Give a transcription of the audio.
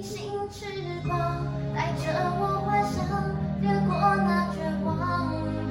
隐形翅膀带着我幻想掠过那绝望。